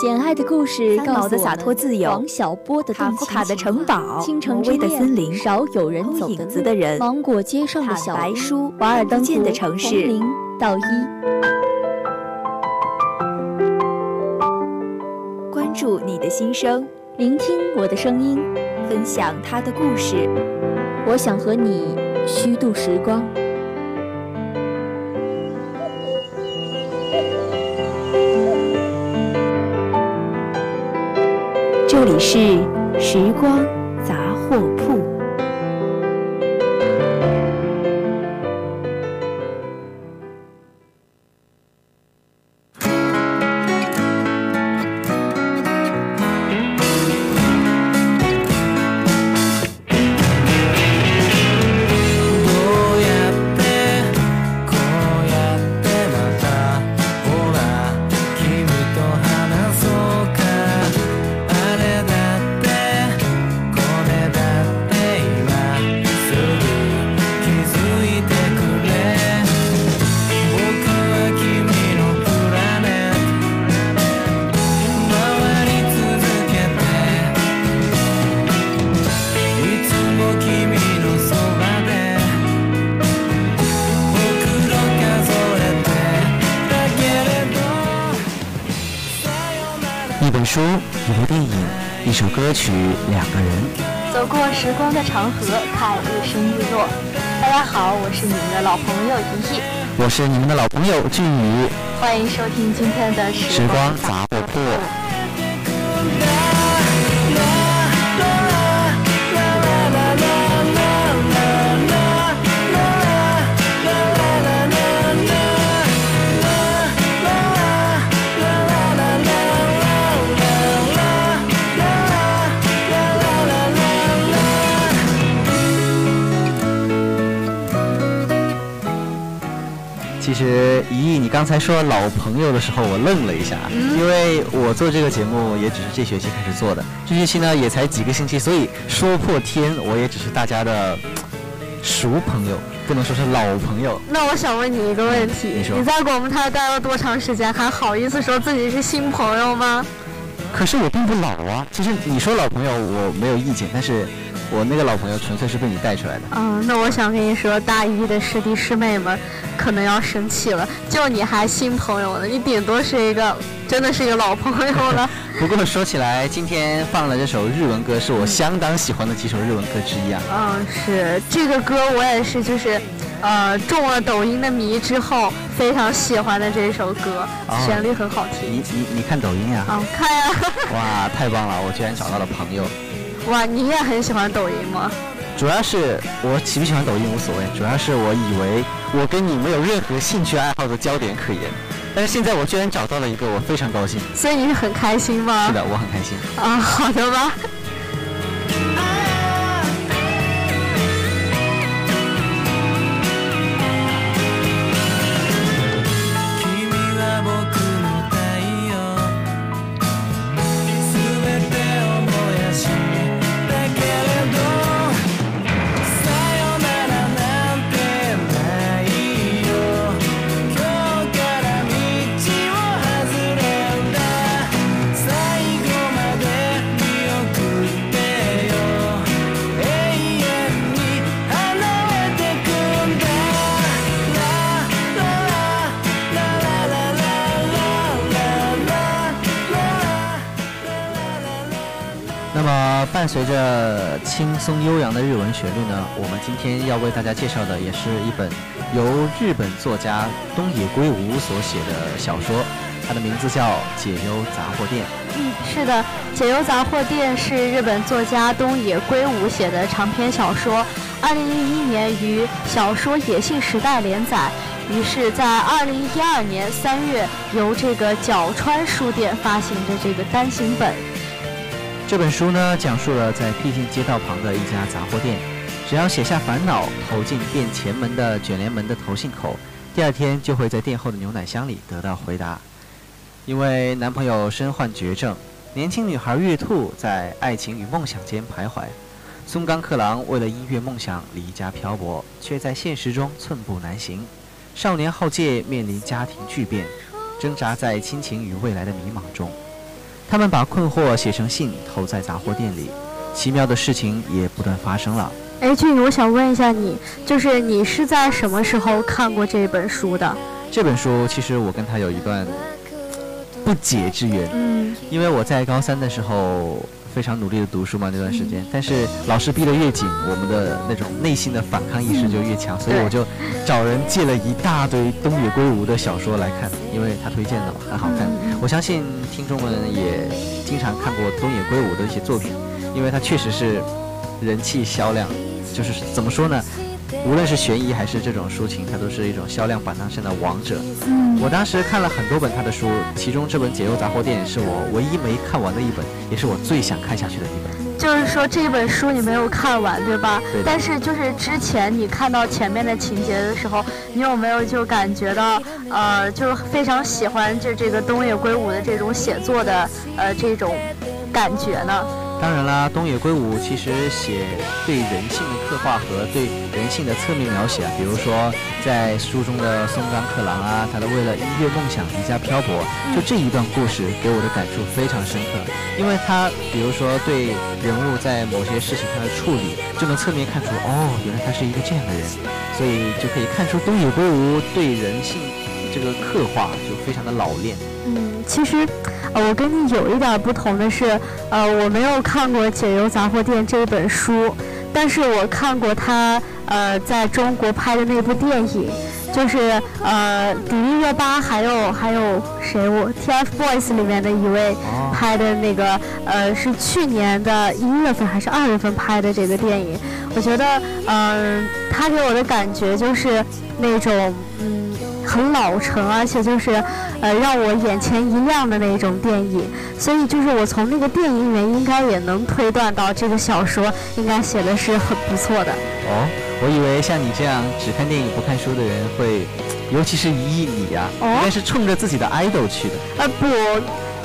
简爱的故事，告诉的洒脱自由，王小波的卡夫卡的城堡，倾城之的森林，少有人走影子的人，芒果街上的小白书，瓦尔登湖的城市，从零到一。关注你的心声，聆听我的声音，分享他的故事。我想和你虚度时光。这里是时光杂货铺。歌曲，两个人，走过时光的长河，看日升日落。大家好，我是你们的老朋友怡怡，我是你们的老朋友俊宇，欢迎收听今天的时光杂货铺。刚才说老朋友的时候，我愣了一下，因为我做这个节目也只是这学期开始做的，这学期呢也才几个星期，所以说破天，我也只是大家的熟朋友，不能说是老朋友。那我想问你一个问题，你在广播台待了多长时间，还好意思说自己是新朋友吗？可是我并不老啊，其实你说老朋友我没有意见，但是。我那个老朋友纯粹是被你带出来的。嗯，那我想跟你说，大一的师弟师妹们可能要生气了。就你还新朋友呢，你顶多是一个，真的是一个老朋友了。不过说起来，今天放了这首日文歌，是我相当喜欢的几首日文歌之一啊。嗯，是这个歌我也是，就是，呃，中了抖音的迷之后，非常喜欢的这首歌，旋律很好听。你你你看抖音呀？嗯，看呀。哇，太棒了！我居然找到了朋友。哇，你也很喜欢抖音吗？主要是我喜不喜欢抖音无所谓，主要是我以为我跟你没有任何兴趣爱好的焦点可言，但是现在我居然找到了一个，我非常高兴。所以你是很开心吗？是的，我很开心。啊，好的吧。随着轻松悠扬的日文旋律呢，我们今天要为大家介绍的也是一本由日本作家东野圭吾所写的小说，它的名字叫《解忧杂货店》。嗯，是的，《解忧杂货店》是日本作家东野圭吾写的长篇小说，二零一一年于小说野性时代连载，于是，在二零一二年三月由这个角川书店发行的这个单行本。这本书呢，讲述了在僻静街道旁的一家杂货店，只要写下烦恼，投进店前门的卷帘门的投信口，第二天就会在店后的牛奶箱里得到回答。因为男朋友身患绝症，年轻女孩月兔在爱情与梦想间徘徊。松冈克郎为了音乐梦想离家漂泊，却在现实中寸步难行。少年浩介面临家庭巨变，挣扎在亲情与未来的迷茫中。他们把困惑写成信投在杂货店里，奇妙的事情也不断发生了。哎，俊，我想问一下你，就是你是在什么时候看过这本书的？这本书其实我跟他有一段不解之缘，嗯，因为我在高三的时候非常努力的读书嘛，那段时间，但是老师逼得越紧，我们的那种内心的反抗意识就越强，所以我就找人借了一大堆东野圭吾的小说来看，因为他推荐的嘛，很好看。我相信听众们也经常看过东野圭吾的一些作品，因为他确实是人气销量。就是怎么说呢？无论是悬疑还是这种抒情，它都是一种销量榜单上的王者。嗯，我当时看了很多本他的书，其中这本《解忧杂货店》是我唯一没看完的一本，也是我最想看下去的一本。就是说这本书你没有看完，对吧？对。但是就是之前你看到前面的情节的时候，你有没有就感觉到呃，就是非常喜欢这这个东野圭吾的这种写作的呃这种感觉呢？当然啦，东野圭吾其实写对人性的刻画和对人性的侧面描写啊，比如说在书中的松冈克郎啊，他的为了音乐梦想离家漂泊，就这一段故事给我的感触非常深刻，因为他比如说对人物在某些事情上的处理，就能侧面看出哦，原来他是一个这样的人，所以就可以看出东野圭吾对人性这个刻画就非常的老练。嗯，其实。呃，我跟你有一点不同的是，呃，我没有看过《解忧杂货店》这本书，但是我看过他呃在中国拍的那部电影，就是呃迪丽热巴还有还有谁我 TFBOYS 里面的一位拍的那个呃是去年的一月份还是二月份拍的这个电影，我觉得嗯他给我的感觉就是那种嗯很老成，而且就是。呃，让我眼前一亮的那种电影，所以就是我从那个电影里面应该也能推断到这个小说应该写的是很不错的。哦，我以为像你这样只看电影不看书的人会，尤其是一你呀，应该是冲着自己的 idol 去的。呃，不。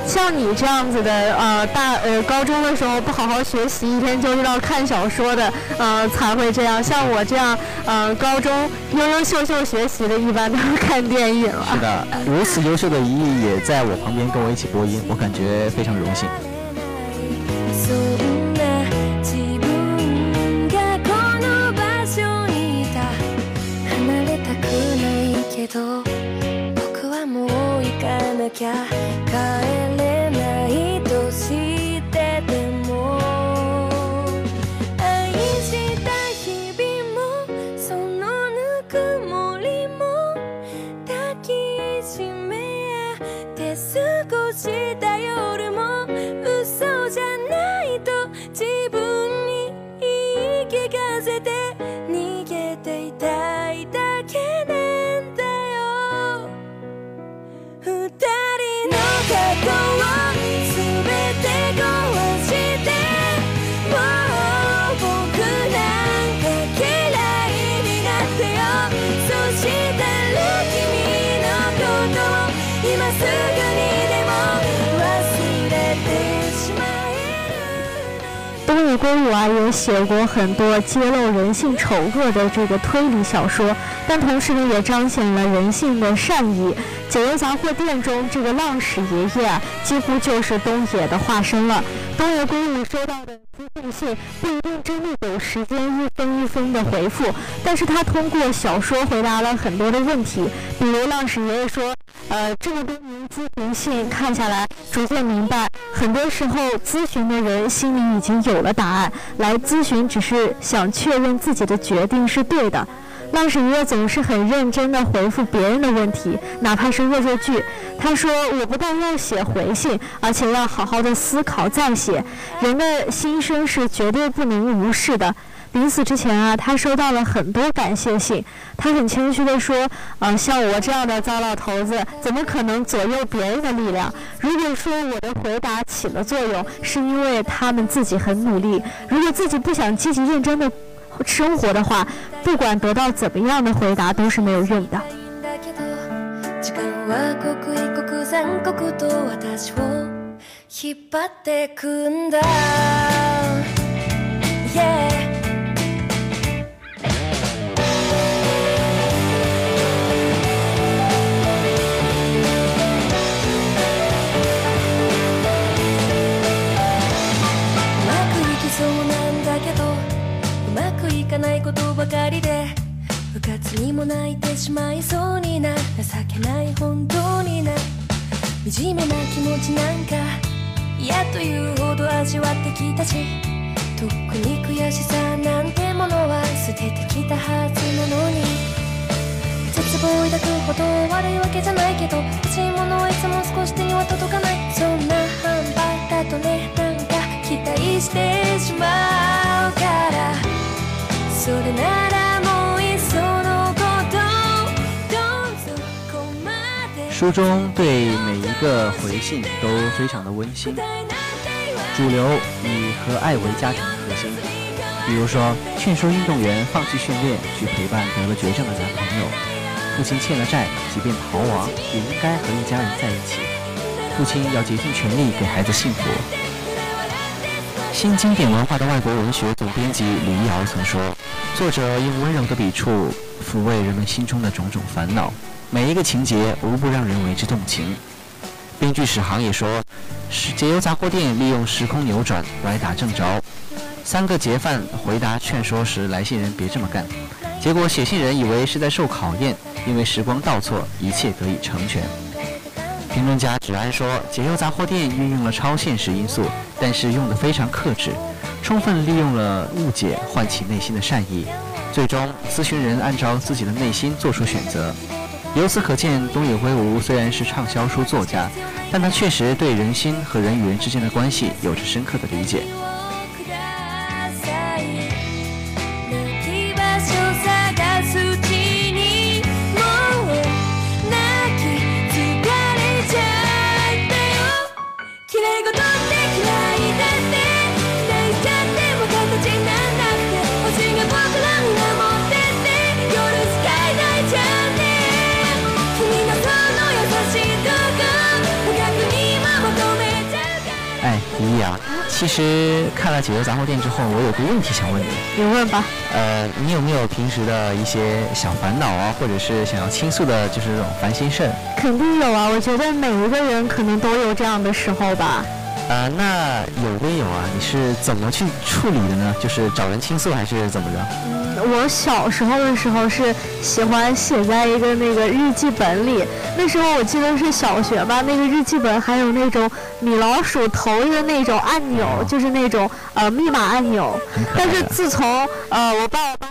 像你这样子的，呃，大呃高中的时候不好好学习，一天就知道看小说的，呃，才会这样。像我这样，呃，高中优优秀秀学习的，一般都是看电影了。是的，如此优秀的一亿也在我旁边跟我一起播音，我感觉非常荣幸。东野圭吾啊，也写过很多揭露人性丑恶的这个推理小说，但同时呢，也彰显了人性的善意。《解忧杂货店》中这个浪矢爷爷啊，几乎就是东野的化身了。东野圭吾收到的私信信不一定真的有时间一封一封的回复，但是他通过小说回答了很多的问题，比如浪矢爷爷说。呃，这么多年咨询信看下来，逐渐明白，很多时候咨询的人心里已经有了答案，来咨询只是想确认自己的决定是对的。浪矢爷总是很认真地回复别人的问题，哪怕是恶作剧。他说：“我不但要写回信，而且要好好的思考再写。人的心声是绝对不能无视的。”临死之前啊，他收到了很多感谢信，他很谦虚地说，呃，像我这样的糟老头子怎么可能左右别人的力量？如果说我的回答起了作用，是因为他们自己很努力。如果自己不想积极认真的生活的话，不管得到怎么样的回答，都是没有用的。ないことばかりでうかつにも泣いてしまいそうにな情けない本当にな惨めな気持ちなんか嫌というほど味わってきたしとっくに悔しさなんてものは捨ててきたはずなのに。絶望抱くほど悪いわけじゃないけど欲しいものはいつも少し手には届かない。そんな販売だとねなんか期待してしまうから。书中对每一个回信都非常的温馨，主流以和爱为家庭核心。比如说，劝说运动员放弃训练，去陪伴得了绝症的男朋友；父亲欠了债，即便逃亡，也应该和一家人在一起。父亲要竭尽全力给孩子幸福。新经典文化的外国文学总编辑李一瑶曾说：“作者用温柔的笔触抚慰人们心中的种种烦恼，每一个情节无不让人为之动情。”编剧史航也说：“是解忧杂货店利用时空扭转，歪打正着。三个劫犯回答劝说时，来信人别这么干，结果写信人以为是在受考验，因为时光倒错，一切得以成全。”评论家芷安说：“解忧杂货店运用了超现实因素，但是用得非常克制，充分利用了误解唤起内心的善意，最终咨询人按照自己的内心做出选择。由此可见，东野圭吾虽然是畅销书作家，但他确实对人心和人与人之间的关系有着深刻的理解。”うから哎，李毅啊，其实看了解忧杂货店之后，我有个问题想问你，你问吧。呃，你有没有平时的一些小烦恼啊，或者是想要倾诉的，就是这种烦心事儿？肯定有啊，我觉得每一个人可能都有这样的时候吧。啊，那有归有啊，你是怎么去处理的呢？就是找人倾诉还是怎么着？ 我小时候的时候是喜欢写在一个那个日记本里，那时候我记得是小学吧，那个日记本还有那种米老鼠头的那种按钮，就是那种呃密码按钮。但是自从呃我爸我妈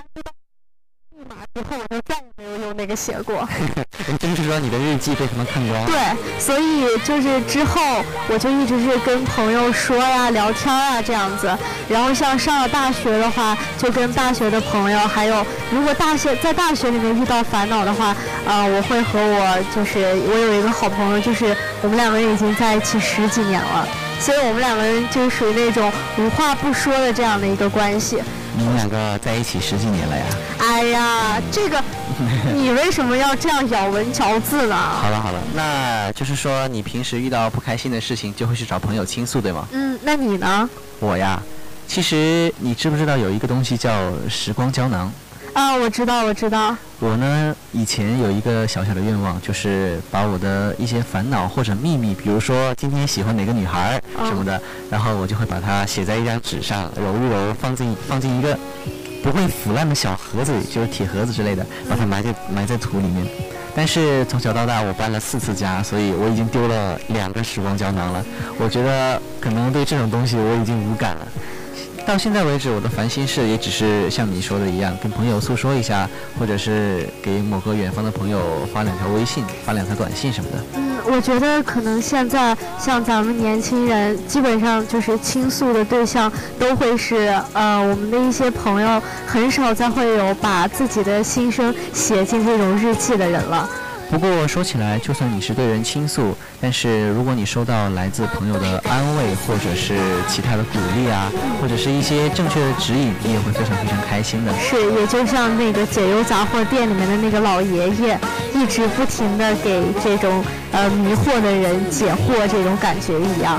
妈知道密码之后，我就再也没有用那个写过。也就是说你的日记被他们看光。对，所以就是之后我就一直是跟朋友说呀、聊天啊这样子。然后像上了大学的话，就跟大学的朋友，还有如果大学在大学里面遇到烦恼的话，呃，我会和我就是我有一个好朋友，就是我们两个人已经在一起十几年了。所以我们两个人就是属于那种无话不说的这样的一个关系。你们两个在一起十几年了呀？哎呀，这个 你为什么要这样咬文嚼字呢？好了好了，那就是说你平时遇到不开心的事情就会去找朋友倾诉，对吗？嗯，那你呢？我呀，其实你知不知道有一个东西叫时光胶囊？啊，我知道，我知道。我呢，以前有一个小小的愿望，就是把我的一些烦恼或者秘密，比如说今天喜欢哪个女孩什么的，然后我就会把它写在一张纸上，揉一揉，放进放进一个不会腐烂的小盒子里，就是铁盒子之类的，把它埋在埋在土里面。但是从小到大，我搬了四次家，所以我已经丢了两个时光胶囊了。我觉得可能对这种东西我已经无感了。到现在为止，我的烦心事也只是像你说的一样，跟朋友诉说一下，或者是给某个远方的朋友发两条微信、发两条短信什么的。嗯，我觉得可能现在像咱们年轻人，基本上就是倾诉的对象都会是呃我们的一些朋友，很少再会有把自己的心声写进这种日记的人了。不过说起来，就算你是对人倾诉，但是如果你收到来自朋友的安慰，或者是其他的鼓励啊，或者是一些正确的指引，你也会非常非常开心的。是，也就像那个解忧杂货店里面的那个老爷爷，一直不停的给这种呃迷惑的人解惑，这种感觉一样。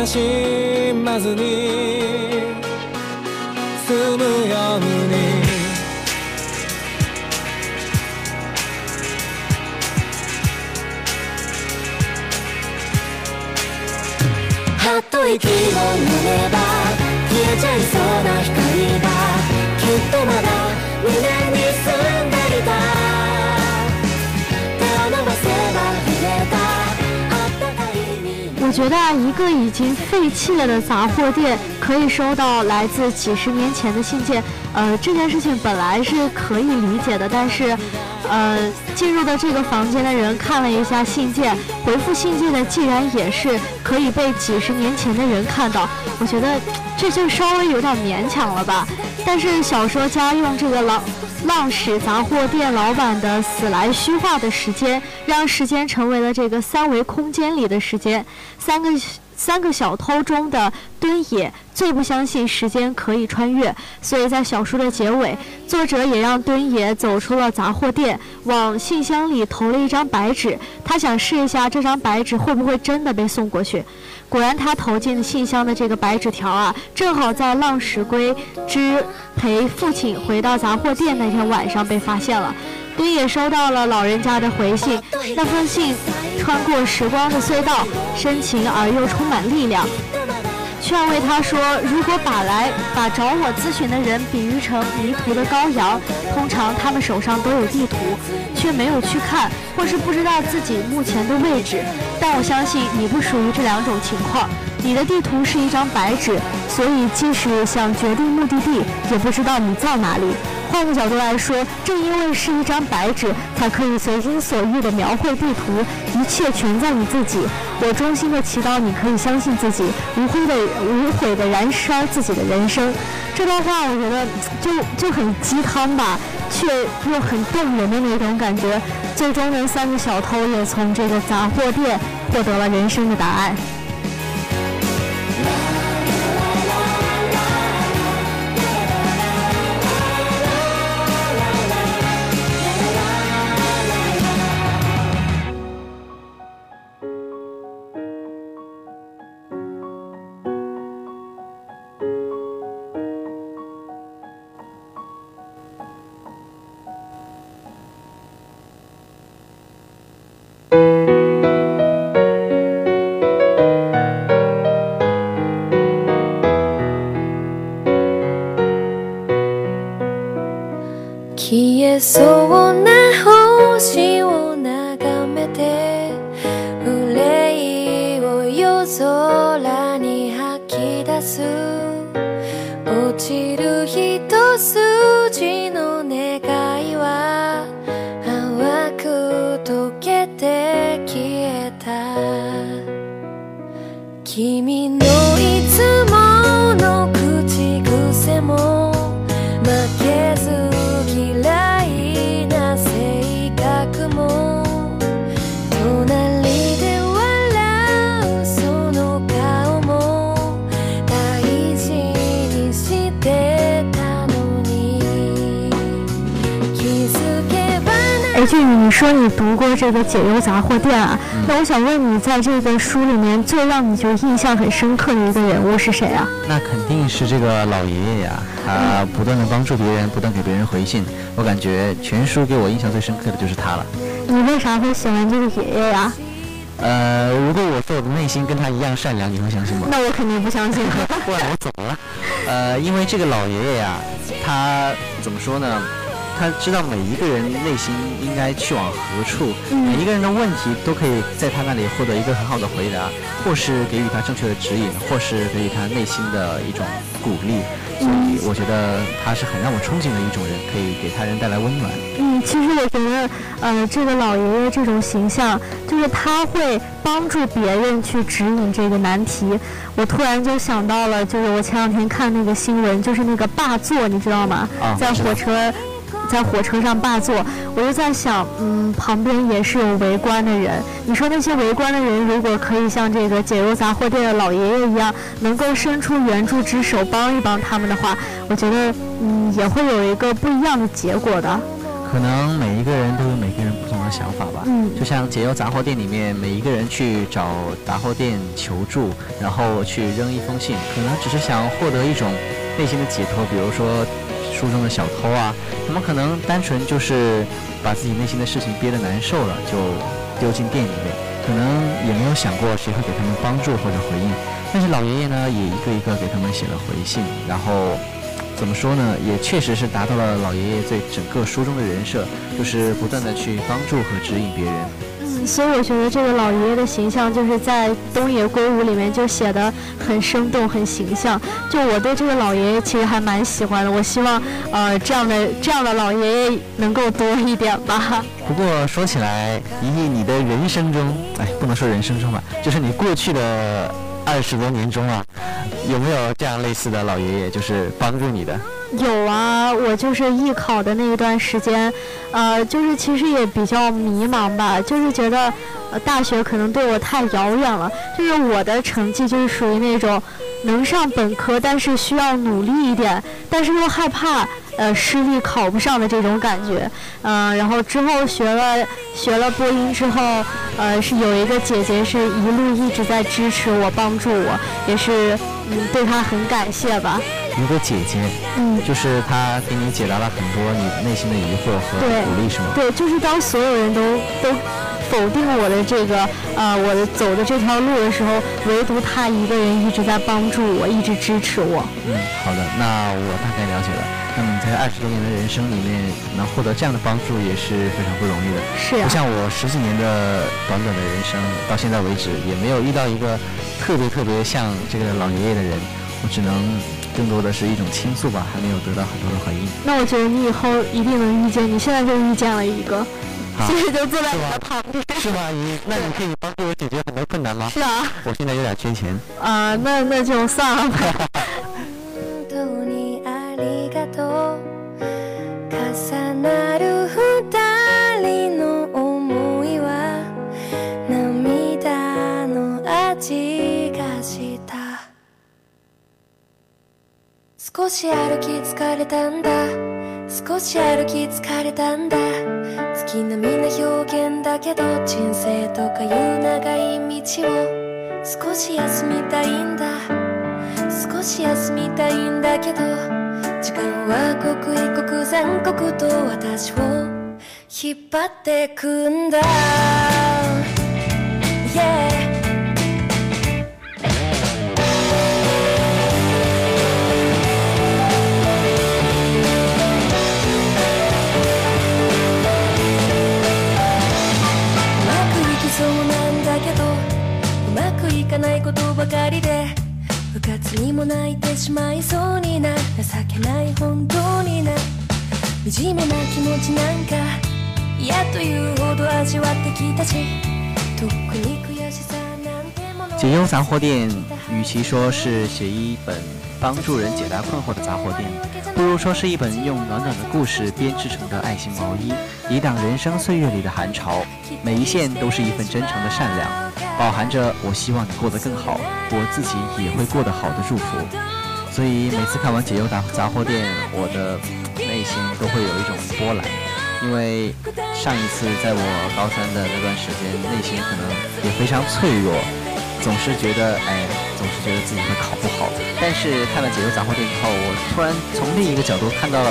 悲しまずに済むように。はっと息を飲めば消えちゃいそうな光がきっとまだ我觉得，一个已经废弃了的杂货店可以收到来自几十年前的信件，呃，这件事情本来是可以理解的，但是，呃，进入的这个房间的人看了一下信件，回复信件的竟然也是可以被几十年前的人看到，我觉得这就稍微有点勉强了吧。但是小说家用这个老浪矢杂货店老板的死来虚化的时间，让时间成为了这个三维空间里的时间。三个三个小偷中的敦也最不相信时间可以穿越，所以在小说的结尾，作者也让敦也走出了杂货店，往信箱里投了一张白纸，他想试一下这张白纸会不会真的被送过去。果然，他投进信箱的这个白纸条啊，正好在浪石龟之陪父亲回到杂货店那天晚上被发现了。丁也收到了老人家的回信，那封信穿过时光的隧道，深情而又充满力量，劝慰他说：如果把来把找我咨询的人比喻成迷途的羔羊，通常他们手上都有地图，却没有去看，或是不知道自己目前的位置。但我相信你不属于这两种情况，你的地图是一张白纸，所以即使想决定目的地，也不知道你在哪里。换个角度来说，正因为是一张白纸，才可以随心所欲地描绘地图，一切全在你自己。我衷心地祈祷你可以相信自己，无悔的无悔地燃烧自己的人生。这段话我觉得就就很鸡汤吧，却又很动人的那种感觉。最终呢，三个小偷也从这个杂货店获得了人生的答案。散る一筋の願いは淡く溶けて消えた。君の你说你读过这个《解忧杂货店》啊？那我想问你，在这个书里面最让你就印象很深刻的一个人物是谁啊？那肯定是这个老爷爷呀，他不断的帮助别人，不断给别人回信。我感觉全书给我印象最深刻的就是他了。你为啥会喜欢这个爷爷呀？呃，如果我说我的内心跟他一样善良，你会相信吗？那我肯定不相信。不然我怎么了？呃，因为这个老爷爷呀，他怎么说呢？他知道每一个人内心应该去往何处，每一个人的问题都可以在他那里获得一个很好的回答，或是给予他正确的指引，或是给予他内心的一种鼓励。所以我觉得他是很让我憧憬的一种人，可以给他人带来温暖。嗯，其实我觉得，呃，这个老爷爷这种形象，就是他会帮助别人去指引这个难题。我突然就想到了，就是我前两天看那个新闻，就是那个霸座，你知道吗？啊，在火车。在火车上霸座，我就在想，嗯，旁边也是有围观的人。你说那些围观的人，如果可以像这个解忧杂货店的老爷爷一样，能够伸出援助之手帮一帮他们的话，我觉得，嗯，也会有一个不一样的结果的。可能每一个人都有每个人不同的想法吧。嗯，就像解忧杂货店里面，每一个人去找杂货店求助，然后去扔一封信，可能只是想获得一种内心的解脱，比如说。书中的小偷啊，他们可能单纯就是把自己内心的事情憋得难受了，就丢进店里面，可能也没有想过谁会给他们帮助或者回应。但是老爷爷呢，也一个一个给他们写了回信，然后怎么说呢，也确实是达到了老爷爷对整个书中的人设，就是不断的去帮助和指引别人。所以我觉得这个老爷爷的形象就是在东野圭吾里面就写的很生动、很形象。就我对这个老爷爷其实还蛮喜欢的。我希望呃这样的这样的老爷爷能够多一点吧。不过说起来，以你的人生中，哎，不能说人生中吧，就是你过去的二十多年中啊，有没有这样类似的老爷爷，就是帮助你的？有啊，我就是艺考的那一段时间，呃，就是其实也比较迷茫吧，就是觉得，呃，大学可能对我太遥远了。就是我的成绩就是属于那种能上本科，但是需要努力一点，但是又害怕呃失利考不上的这种感觉。嗯，然后之后学了学了播音之后，呃，是有一个姐姐是一路一直在支持我、帮助我，也是嗯对她很感谢吧。一个姐姐，嗯，就是她给你解答了很多你内心的疑惑和鼓励，是吗？对，就是当所有人都都否定我的这个呃我的走的这条路的时候，唯独她一个人一直在帮助我，一直支持我。嗯，好的，那我大概了解了。那么你在二十多年的人生里面能获得这样的帮助也是非常不容易的。是啊。不像我十几年的短短的人生，到现在为止也没有遇到一个特别特别像这个老爷爷的人，我只能。更多的是一种倾诉吧，还没有得到很多的回应。那我觉得你以后一定能遇见，你现在就遇见了一个，所以就坐在你的旁边。是吗，阿姨？那你可以帮助我解决很多困难吗？是啊。我现在有点缺钱。啊，那那就算了吧。し歩き疲れたんだ。少し歩き疲れたんだ。月並みな表現だけど人生とかいう長い道を。少し休みたいんだ。少し休みたいんだけど時間は刻一刻残酷と私を引っ張ってくんだ、yeah かないことばかりで部活にも泣いてしまいそうにな情けない本当にな惨めな気持ちなんか嫌というほど味わってきたしとっくに悔しさなんてもの解忧杂货店与其说是写一本帮助人解答困惑的杂货店不如说是一本用暖暖的故事编织成的爱心毛衣抵挡人生岁月里的寒潮每一线都是一份真诚的善良 饱含着我希望你过得更好，我自己也会过得好的祝福。所以每次看完解忧杂杂货店，我的内心都会有一种波澜，因为上一次在我高三的那段时间，内心可能也非常脆弱，总是觉得哎，总是觉得自己会考不好。但是看了解忧杂货店之后，我突然从另一个角度看到了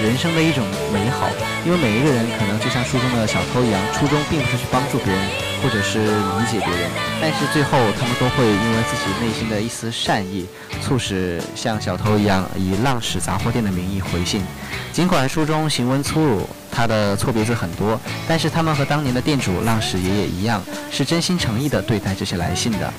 人生的一种美好，因为每一个人可能就像书中的小偷一样，初衷并不是去帮助别人。或者是理解别人，但是最后他们都会因为自己内心的一丝善意，促使像小偷一样以浪矢杂货店的名义回信。尽管书中行文粗鲁，他的错别字很多，但是他们和当年的店主浪矢爷爷一样，是真心诚意的对待这些来信的。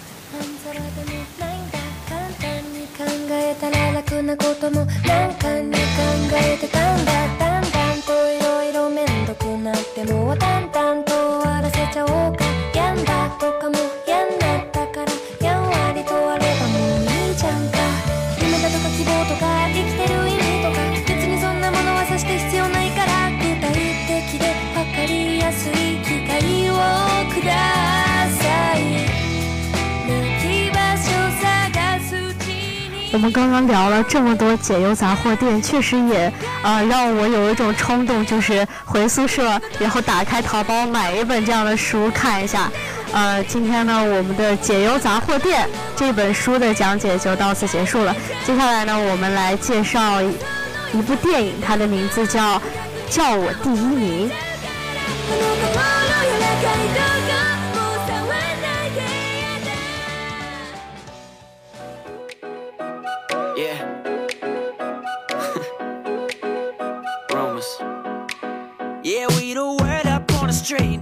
刚聊了这么多解忧杂货店，确实也呃让我有一种冲动，就是回宿舍，然后打开淘宝买一本这样的书看一下。呃，今天呢，我们的解忧杂货店这本书的讲解就到此结束了。接下来呢，我们来介绍一部电影，它的名字叫《叫我第一名》。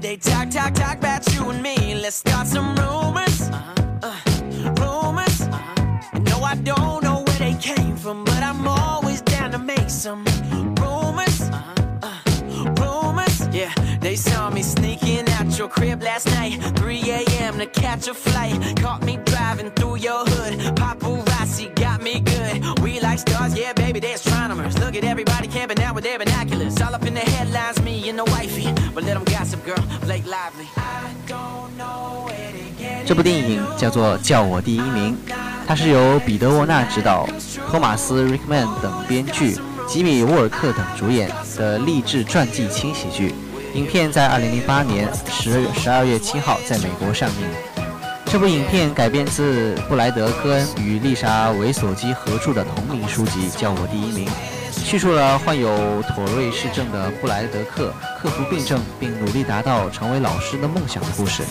They talk, talk, talk about you and me. Let's start some rumors. Uh-huh. Uh, rumors. Uh-huh. No, I don't know where they came from, but I'm always down to make some rumors. Uh-huh. Uh, rumors. Yeah, they saw me sneaking out your crib last night. 3 a.m. to catch a flight. Caught me driving through your hood. Paparazzi got me good. We like stars, yeah, baby, they're astronomers. Look at everybody 这部电影叫做《叫我第一名》，它是由彼得·沃纳执导，托马斯·瑞克曼等编剧，吉米·沃尔克等主演的励志传记轻喜剧。影片在2008年12月7号在美国上映。这部影片改编自布莱德·科恩与丽莎·维索基合著的同名书籍《叫我第一名》，叙述了患有妥瑞氏症的布莱德克克服病症并努力达到成为老师的梦想的故事。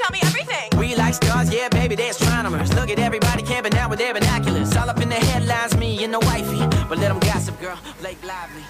Tell me everything! We like stars, yeah, baby, they're astronomers. Look at everybody camping out with their binoculars. All up in the headlines, me and the wifey. But let them Lively.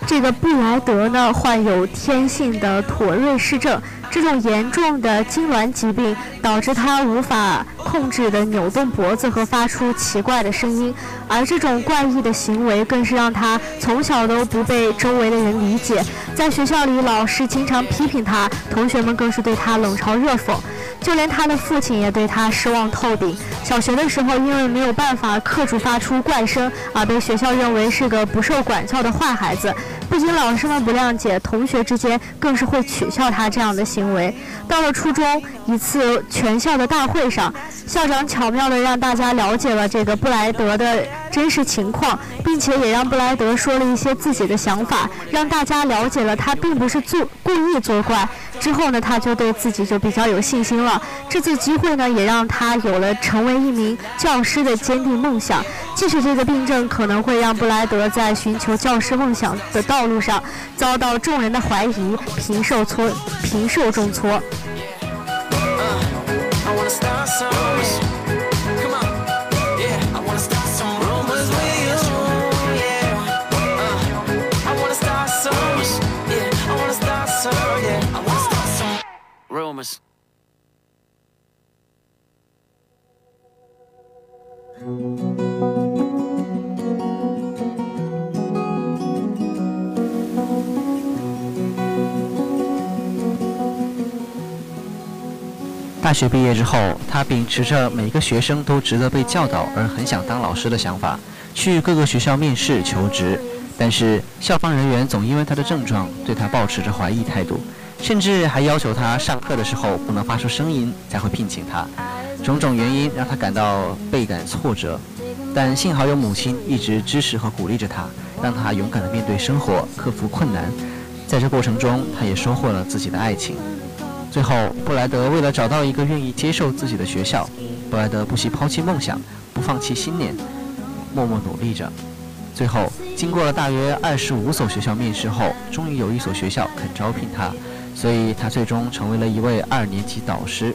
这个布莱德呢，患有天性的妥瑞氏症，这种严重的痉挛疾病导致他无法控制的扭动脖子和发出奇怪的声音，而这种怪异的行为更是让他从小都不被周围的人理解。在学校里，老师经常批评他，同学们更是对他冷嘲热讽，就连他的父亲也对他失望透顶。小学的时候，因为没有办法克制发出怪声，而被学校认为是个不受管教的坏孩子。不仅老师们不谅解，同学之间更是会取笑他这样的行为。到了初中，一次全校的大会上，校长巧妙地让大家了解了这个布莱德的真实情况，并且也让布莱德说了一些自己的想法，让大家了解了他并不是做故意作怪。之后呢，他就对自己就比较有信心了。这次机会呢，也让他有了成为一名教师的坚定梦想。即使这个病症可能会让布莱德在寻求教师梦想的道道路上遭到众人的怀疑，平受挫，平受重挫。大学毕业之后，他秉持着每个学生都值得被教导而很想当老师的想法，去各个学校面试求职。但是校方人员总因为他的症状对他保持着怀疑态度，甚至还要求他上课的时候不能发出声音才会聘请他。种种原因让他感到倍感挫折，但幸好有母亲一直支持和鼓励着他，让他勇敢地面对生活，克服困难。在这过程中，他也收获了自己的爱情。最后，布莱德为了找到一个愿意接受自己的学校，布莱德不惜抛弃梦想，不放弃信念，默默努力着。最后，经过了大约二十五所学校面试后，终于有一所学校肯招聘他，所以他最终成为了一位二年级导师。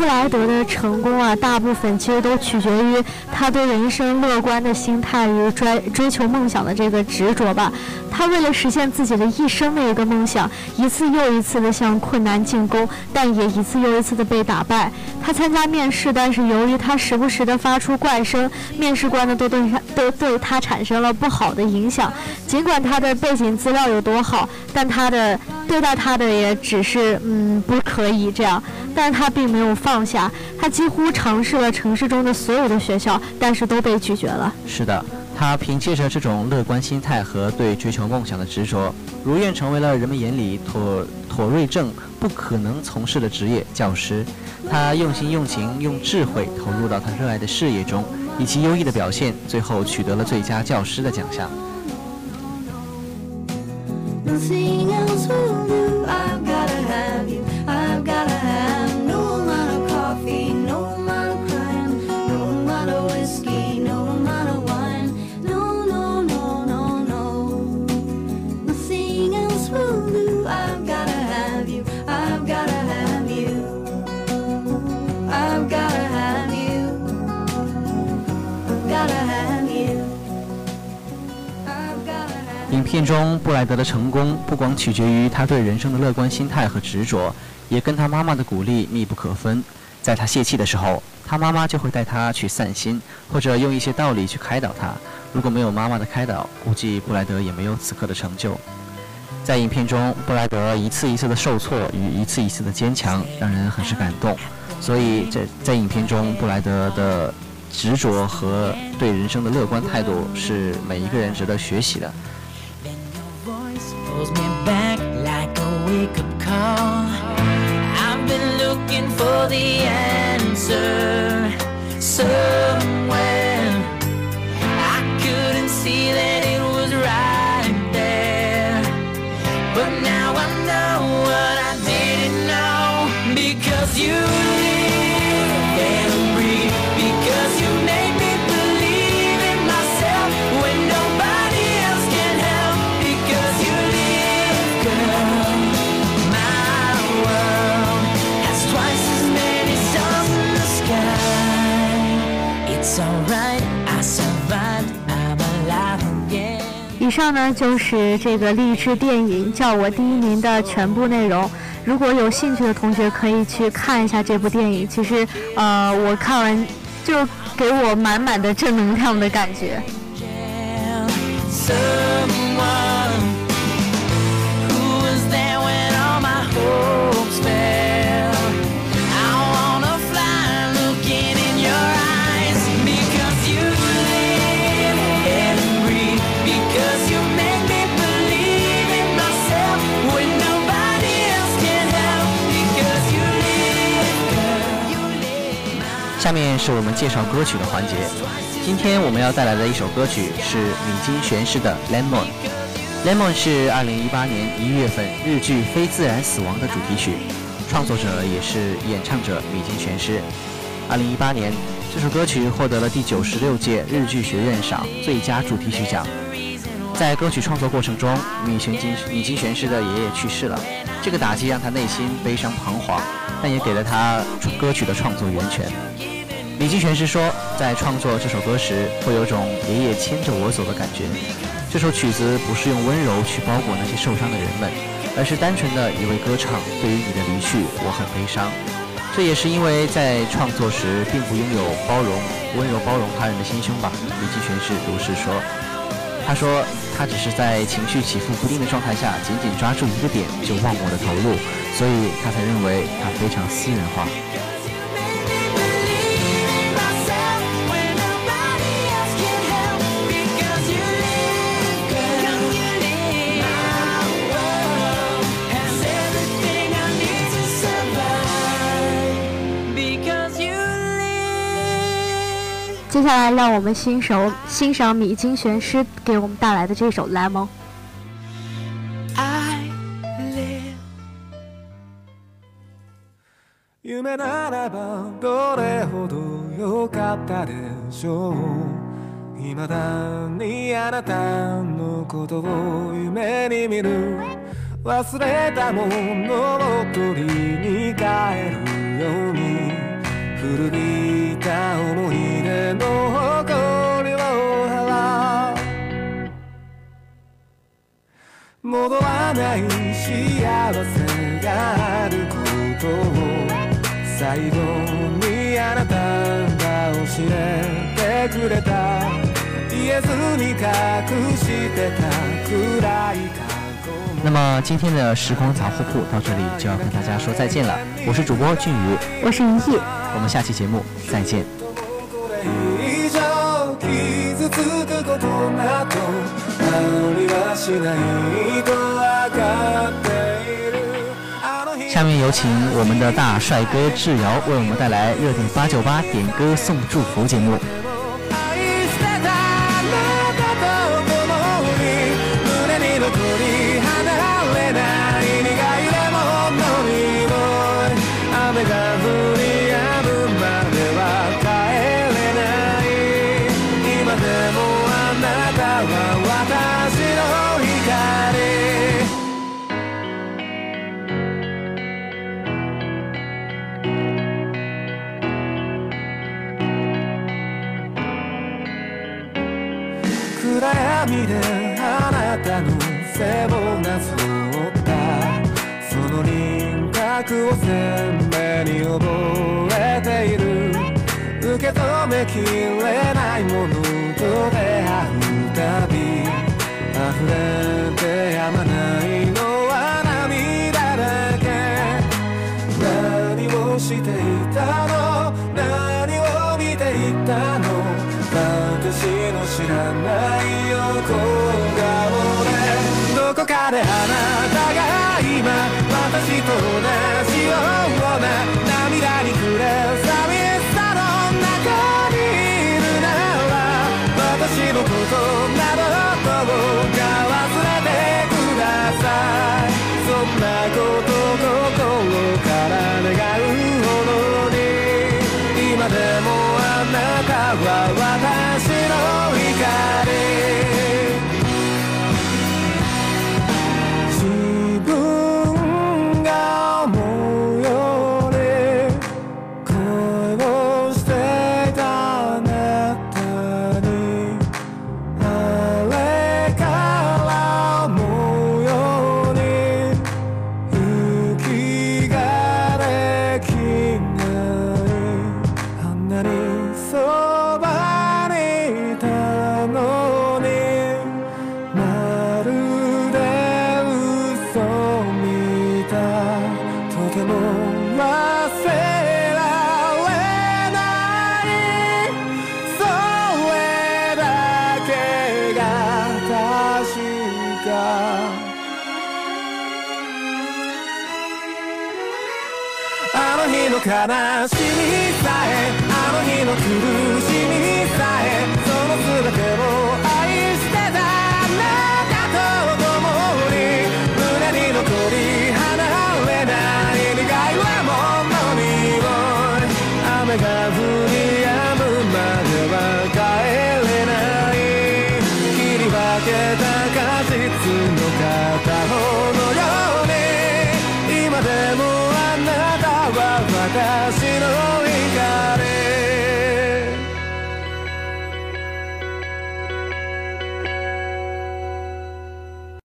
布莱德的成功啊，大部分其实都取决于他对人生乐观的心态与追追求梦想的这个执着吧。他为了实现自己的一生的一个梦想，一次又一次的向困难进攻，但也一次又一次的被打败。他参加面试，但是由于他时不时的发出怪声，面试官呢都对他都对他产生了不好的影响。尽管他的背景资料有多好，但他的对待他的也只是嗯不可以这样。但他并没有放下，他几乎尝试了城市中的所有的学校，但是都被拒绝了。是的，他凭借着这种乐观心态和对追求梦想的执着，如愿成为了人们眼里妥妥瑞症不可能从事的职业——教师。他用心用情用智慧投入到他热爱的事业中，以其优异的表现，最后取得了最佳教师的奖项。片中布莱德的成功不光取决于他对人生的乐观心态和执着，也跟他妈妈的鼓励密不可分。在他泄气的时候，他妈妈就会带他去散心，或者用一些道理去开导他。如果没有妈妈的开导，估计布莱德也没有此刻的成就。在影片中，布莱德一次一次的受挫与一次一次的坚强，让人很是感动。所以在在影片中，布莱德的执着和对人生的乐观态度，是每一个人值得学习的。Call. I've been looking for the answer somewhere. I couldn't see that it was right there. But now I know what I didn't know. Because you 以上呢就是这个励志电影《叫我第一名》的全部内容。如果有兴趣的同学可以去看一下这部电影。其实，呃，我看完就给我满满的正能量的感觉。下面是我们介绍歌曲的环节。今天我们要带来的一首歌曲是米津玄师的《Lemon》。《Lemon》是2018年1月份日剧《非自然死亡》的主题曲，创作者也是演唱者米津玄师。2018年，这首歌曲获得了第九十六届日剧学院赏最佳主题曲奖。在歌曲创作过程中，米玄津米津玄师的爷爷去世了，这个打击让他内心悲伤彷徨，但也给了他歌曲的创作源泉。米津玄师说，在创作这首歌时，会有种爷爷牵着我走的感觉。这首曲子不是用温柔去包裹那些受伤的人们，而是单纯的一位歌唱。对于你的离去，我很悲伤。这也是因为在创作时并不拥有包容、温柔包容他人的心胸吧。米津玄师如是说。他说，他只是在情绪起伏不定的状态下，紧紧抓住一个点就忘我的投入，所以他才认为他非常私人化。接下来，让我们欣赏欣赏米津玄师给我们带来的这首《Lemon》。夢ならばどれほど良かったでしょう未だにあなたのことを夢に見る忘れたものを取りに帰るように古びた思い出の誇り戻らない幸せがあることを最後にあなたが教えてくれた言えずに隠してた暗い過去も那么今天的时光杂货铺到这里就要跟大家说再见了。我是主播俊宇，我是一叶。我们下期节目再见。 これ以上傷つくことなどありはしないと分かっているあの日下面有请我们的大帅哥智瑶为我们带来热点八九八点歌送祝福节目。 鮮明に覚えている。受け止めきれないもの。